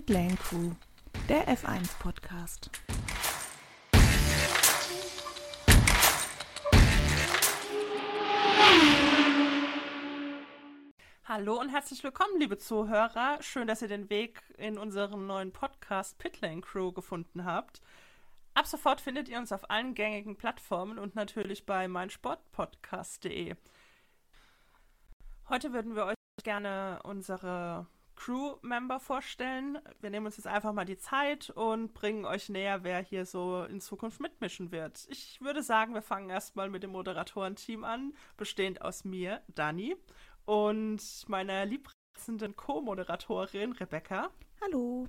Pitlane Crew, der F1 Podcast. Hallo und herzlich willkommen, liebe Zuhörer. Schön, dass ihr den Weg in unseren neuen Podcast Pitlane Crew gefunden habt. Ab sofort findet ihr uns auf allen gängigen Plattformen und natürlich bei meinsportpodcast.de. Heute würden wir euch gerne unsere Crew-Member vorstellen. Wir nehmen uns jetzt einfach mal die Zeit und bringen euch näher, wer hier so in Zukunft mitmischen wird. Ich würde sagen, wir fangen erstmal mit dem Moderatorenteam an, bestehend aus mir, Dani, und meiner liebreizenden Co-Moderatorin Rebecca. Hallo.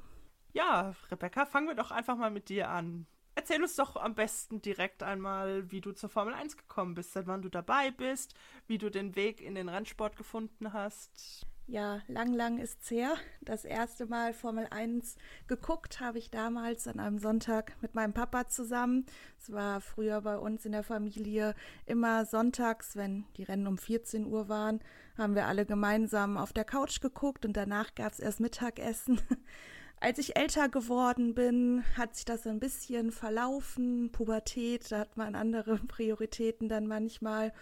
Ja, Rebecca, fangen wir doch einfach mal mit dir an. Erzähl uns doch am besten direkt einmal, wie du zur Formel 1 gekommen bist, seit wann du dabei bist, wie du den Weg in den Rennsport gefunden hast. Ja, lang, lang ist's her. Das erste Mal Formel 1 geguckt habe ich damals an einem Sonntag mit meinem Papa zusammen. Es war früher bei uns in der Familie immer sonntags, wenn die Rennen um 14 Uhr waren, haben wir alle gemeinsam auf der Couch geguckt und danach gab es erst Mittagessen. Als ich älter geworden bin, hat sich das ein bisschen verlaufen. Pubertät, da hat man andere Prioritäten dann manchmal.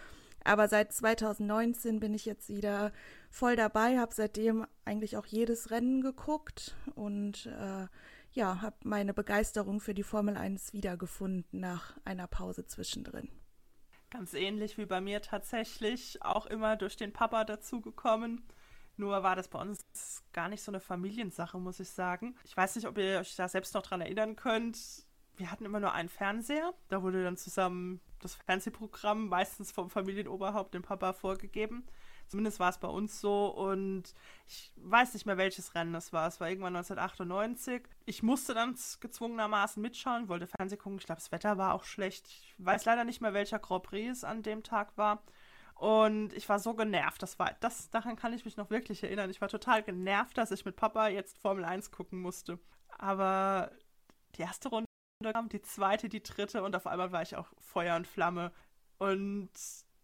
Aber seit 2019 bin ich jetzt wieder voll dabei, habe seitdem eigentlich auch jedes Rennen geguckt und äh, ja, habe meine Begeisterung für die Formel 1 wiedergefunden nach einer Pause zwischendrin. Ganz ähnlich wie bei mir tatsächlich, auch immer durch den Papa dazugekommen. Nur war das bei uns gar nicht so eine Familiensache, muss ich sagen. Ich weiß nicht, ob ihr euch da selbst noch dran erinnern könnt. Wir hatten immer nur einen Fernseher. Da wurde dann zusammen das Fernsehprogramm meistens vom Familienoberhaupt dem Papa vorgegeben. Zumindest war es bei uns so und ich weiß nicht mehr, welches Rennen das war. Es war irgendwann 1998. Ich musste dann gezwungenermaßen mitschauen, wollte Fernseh gucken. Ich glaube, das Wetter war auch schlecht. Ich weiß leider nicht mehr, welcher Grand Prix es an dem Tag war. Und ich war so genervt. Das war, das, daran kann ich mich noch wirklich erinnern. Ich war total genervt, dass ich mit Papa jetzt Formel 1 gucken musste. Aber die erste Runde die zweite, die dritte und auf einmal war ich auch Feuer und Flamme. Und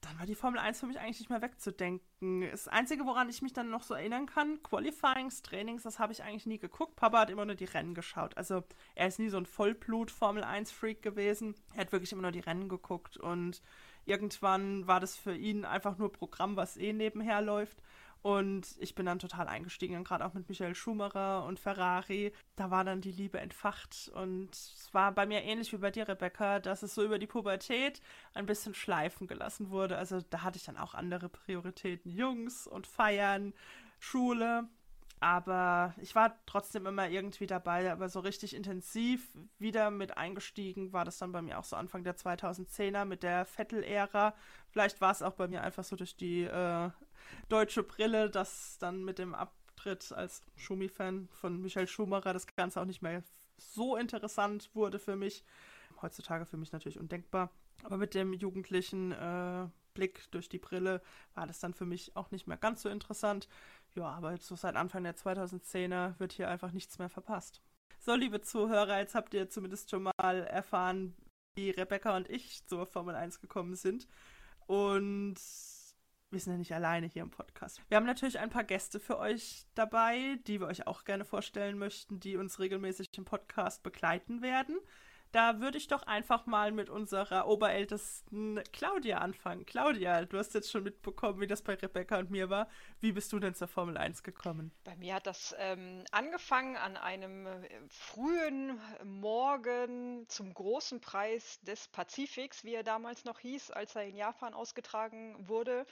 dann war die Formel 1 für mich eigentlich nicht mehr wegzudenken. Das Einzige, woran ich mich dann noch so erinnern kann, Qualifyings, Trainings, das habe ich eigentlich nie geguckt. Papa hat immer nur die Rennen geschaut. Also er ist nie so ein Vollblut-Formel 1-Freak gewesen. Er hat wirklich immer nur die Rennen geguckt und irgendwann war das für ihn einfach nur Programm, was eh nebenher läuft. Und ich bin dann total eingestiegen, gerade auch mit Michael Schumacher und Ferrari. Da war dann die Liebe entfacht. Und es war bei mir ähnlich wie bei dir, Rebecca, dass es so über die Pubertät ein bisschen schleifen gelassen wurde. Also da hatte ich dann auch andere Prioritäten. Jungs und Feiern, Schule. Aber ich war trotzdem immer irgendwie dabei, aber so richtig intensiv wieder mit eingestiegen war das dann bei mir auch so Anfang der 2010er mit der Vettel-Ära. Vielleicht war es auch bei mir einfach so durch die äh, deutsche Brille, dass dann mit dem Abtritt als Schumi-Fan von Michael Schumacher das Ganze auch nicht mehr so interessant wurde für mich. Heutzutage für mich natürlich undenkbar. Aber mit dem jugendlichen äh, Blick durch die Brille war das dann für mich auch nicht mehr ganz so interessant. Ja, aber jetzt so seit Anfang der 2010er wird hier einfach nichts mehr verpasst. So, liebe Zuhörer, jetzt habt ihr zumindest schon mal erfahren, wie Rebecca und ich zur Formel 1 gekommen sind. Und wir sind ja nicht alleine hier im Podcast. Wir haben natürlich ein paar Gäste für euch dabei, die wir euch auch gerne vorstellen möchten, die uns regelmäßig im Podcast begleiten werden. Da würde ich doch einfach mal mit unserer oberältesten Claudia anfangen. Claudia, du hast jetzt schon mitbekommen, wie das bei Rebecca und mir war. Wie bist du denn zur Formel 1 gekommen? Bei mir hat das ähm, angefangen an einem äh, frühen Morgen zum großen Preis des Pazifiks, wie er damals noch hieß, als er in Japan ausgetragen wurde.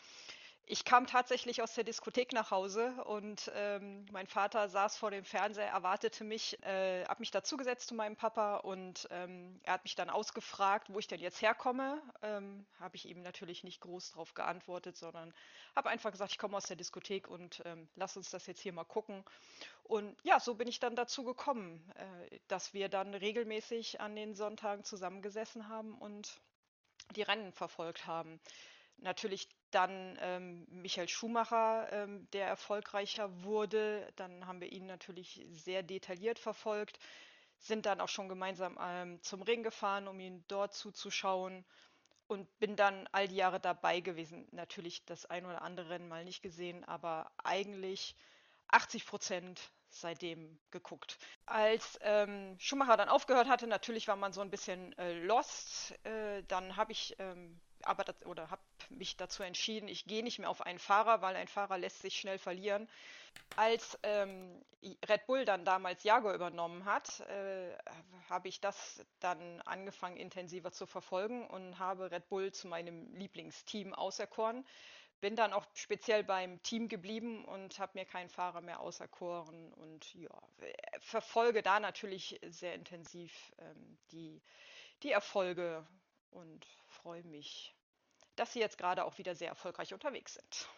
Ich kam tatsächlich aus der Diskothek nach Hause und ähm, mein Vater saß vor dem Fernseher, erwartete mich, äh, habe mich dazugesetzt zu meinem Papa und ähm, er hat mich dann ausgefragt, wo ich denn jetzt herkomme. Ähm, habe ich ihm natürlich nicht groß darauf geantwortet, sondern habe einfach gesagt, ich komme aus der Diskothek und ähm, lass uns das jetzt hier mal gucken. Und ja, so bin ich dann dazu gekommen, äh, dass wir dann regelmäßig an den Sonntagen zusammengesessen haben und die Rennen verfolgt haben natürlich dann ähm, Michael Schumacher, ähm, der erfolgreicher wurde. Dann haben wir ihn natürlich sehr detailliert verfolgt, sind dann auch schon gemeinsam ähm, zum Ring gefahren, um ihn dort zuzuschauen und bin dann all die Jahre dabei gewesen. Natürlich das ein oder andere Rennen mal nicht gesehen, aber eigentlich 80 Prozent seitdem geguckt. Als ähm, Schumacher dann aufgehört hatte, natürlich war man so ein bisschen äh, lost. Äh, dann habe ich ähm, aber das, oder habe mich dazu entschieden, ich gehe nicht mehr auf einen Fahrer, weil ein Fahrer lässt sich schnell verlieren. Als ähm, Red Bull dann damals Jaguar übernommen hat, äh, habe ich das dann angefangen intensiver zu verfolgen und habe Red Bull zu meinem Lieblingsteam auserkoren. Bin dann auch speziell beim Team geblieben und habe mir keinen Fahrer mehr auserkoren und ja, verfolge da natürlich sehr intensiv ähm, die, die Erfolge und freue mich, dass Sie jetzt gerade auch wieder sehr erfolgreich unterwegs sind.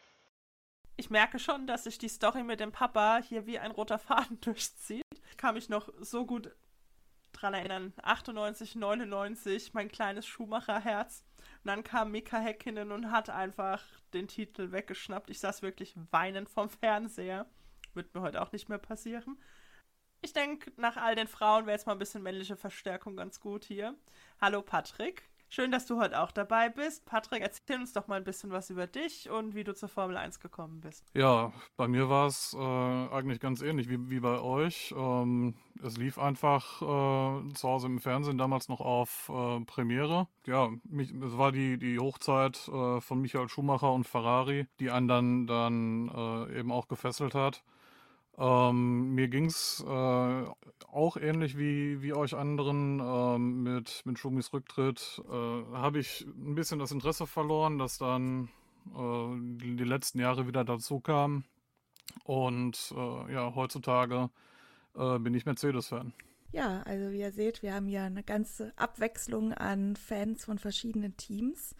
Ich merke schon, dass sich die Story mit dem Papa hier wie ein roter Faden durchzieht. Ich kann mich noch so gut dran erinnern. 98, 99, mein kleines Schuhmacherherz. Und dann kam Mika Häkkinen und hat einfach den Titel weggeschnappt. Ich saß wirklich weinend vom Fernseher. Wird mir heute auch nicht mehr passieren. Ich denke, nach all den Frauen wäre jetzt mal ein bisschen männliche Verstärkung ganz gut hier. Hallo Patrick. Schön, dass du heute auch dabei bist. Patrick, erzähl uns doch mal ein bisschen was über dich und wie du zur Formel 1 gekommen bist. Ja, bei mir war es äh, eigentlich ganz ähnlich wie, wie bei euch. Ähm, es lief einfach äh, zu Hause im Fernsehen, damals noch auf äh, Premiere. Ja, mich, es war die, die Hochzeit äh, von Michael Schumacher und Ferrari, die einen dann, dann äh, eben auch gefesselt hat. Ähm, mir ging es äh, auch ähnlich wie, wie euch anderen ähm, mit, mit Schumis Rücktritt. Äh, Habe ich ein bisschen das Interesse verloren, dass dann äh, die, die, letzten Jahre wieder dazu kam. Und äh, ja, heutzutage äh, bin ich Mercedes-Fan. Ja, also wie ihr seht, wir haben hier eine ganze Abwechslung an Fans von verschiedenen Teams.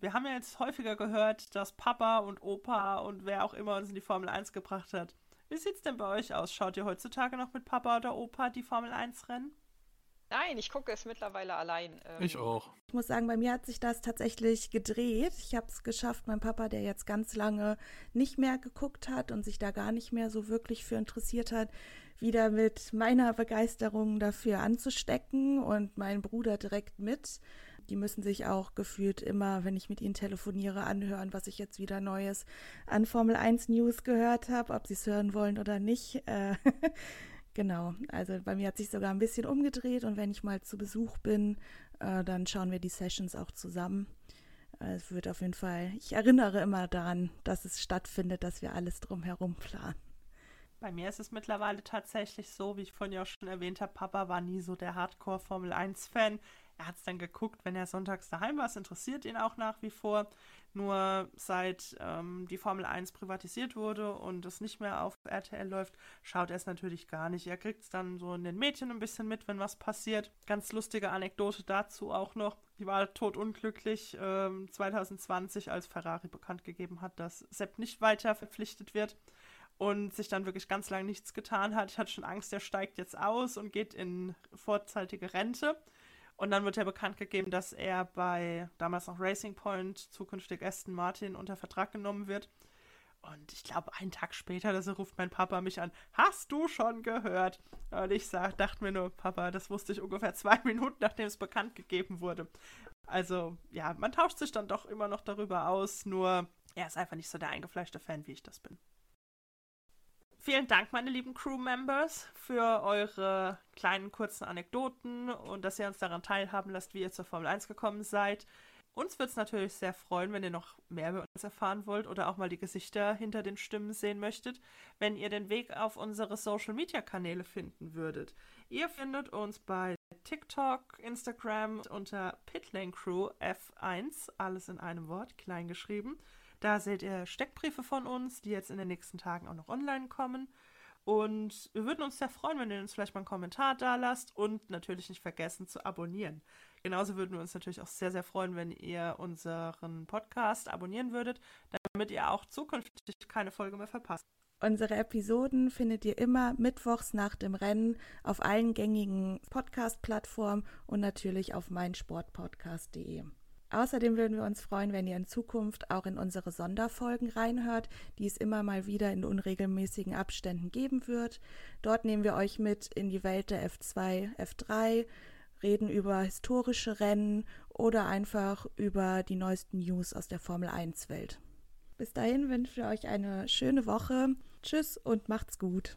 Wir haben ja jetzt häufiger gehört, dass Papa und Opa und wer auch immer uns in die Formel 1 gebracht hat, wie sieht's denn bei euch aus? Schaut ihr heutzutage noch mit Papa oder Opa die Formel 1 Rennen? Nein, ich gucke es mittlerweile allein. Ähm ich auch. Ich muss sagen, bei mir hat sich das tatsächlich gedreht. Ich habe es geschafft, mein Papa, der jetzt ganz lange nicht mehr geguckt hat und sich da gar nicht mehr so wirklich für interessiert hat, wieder mit meiner Begeisterung dafür anzustecken und mein Bruder direkt mit. Die müssen sich auch gefühlt immer, wenn ich mit ihnen telefoniere, anhören, was ich jetzt wieder Neues an Formel 1 News gehört habe, ob sie es hören wollen oder nicht. Äh, genau, also bei mir hat sich sogar ein bisschen umgedreht und wenn ich mal zu Besuch bin, äh, dann schauen wir die Sessions auch zusammen. Äh, es wird auf jeden Fall, ich erinnere immer daran, dass es stattfindet, dass wir alles drumherum planen. Bei mir ist es mittlerweile tatsächlich so, wie ich vorhin ja auch schon erwähnt habe, Papa war nie so der Hardcore Formel 1-Fan. Er hat es dann geguckt, wenn er sonntags daheim war. Es interessiert ihn auch nach wie vor. Nur seit ähm, die Formel 1 privatisiert wurde und es nicht mehr auf RTL läuft, schaut er es natürlich gar nicht. Er kriegt es dann so in den Mädchen ein bisschen mit, wenn was passiert. Ganz lustige Anekdote dazu auch noch. Ich war totunglücklich ähm, 2020, als Ferrari bekannt gegeben hat, dass Sepp nicht weiter verpflichtet wird und sich dann wirklich ganz lange nichts getan hat. Ich hatte schon Angst, er steigt jetzt aus und geht in vorzeitige Rente. Und dann wird ja bekannt gegeben, dass er bei damals noch Racing Point, zukünftig Aston Martin, unter Vertrag genommen wird. Und ich glaube, einen Tag später, da ruft mein Papa mich an, hast du schon gehört? Und ich sag, dachte mir nur, Papa, das wusste ich ungefähr zwei Minuten, nachdem es bekannt gegeben wurde. Also, ja, man tauscht sich dann doch immer noch darüber aus, nur er ist einfach nicht so der eingefleischte Fan, wie ich das bin. Vielen Dank, meine lieben Crew-Members, für eure kleinen kurzen Anekdoten und dass ihr uns daran teilhaben lasst, wie ihr zur Formel 1 gekommen seid. Uns würde es natürlich sehr freuen, wenn ihr noch mehr über uns erfahren wollt oder auch mal die Gesichter hinter den Stimmen sehen möchtet, wenn ihr den Weg auf unsere Social-Media-Kanäle finden würdet. Ihr findet uns bei TikTok, Instagram unter Pitlane Crew F1, alles in einem Wort, klein geschrieben. Da seht ihr Steckbriefe von uns, die jetzt in den nächsten Tagen auch noch online kommen. Und wir würden uns sehr freuen, wenn ihr uns vielleicht mal einen Kommentar da lasst und natürlich nicht vergessen zu abonnieren. Genauso würden wir uns natürlich auch sehr, sehr freuen, wenn ihr unseren Podcast abonnieren würdet, damit ihr auch zukünftig keine Folge mehr verpasst. Unsere Episoden findet ihr immer mittwochs nach dem Rennen auf allen gängigen Podcast-Plattformen und natürlich auf meinsportpodcast.de. Außerdem würden wir uns freuen, wenn ihr in Zukunft auch in unsere Sonderfolgen reinhört, die es immer mal wieder in unregelmäßigen Abständen geben wird. Dort nehmen wir euch mit in die Welt der F2, F3, reden über historische Rennen oder einfach über die neuesten News aus der Formel 1 Welt. Bis dahin wünschen wir euch eine schöne Woche. Tschüss und macht's gut.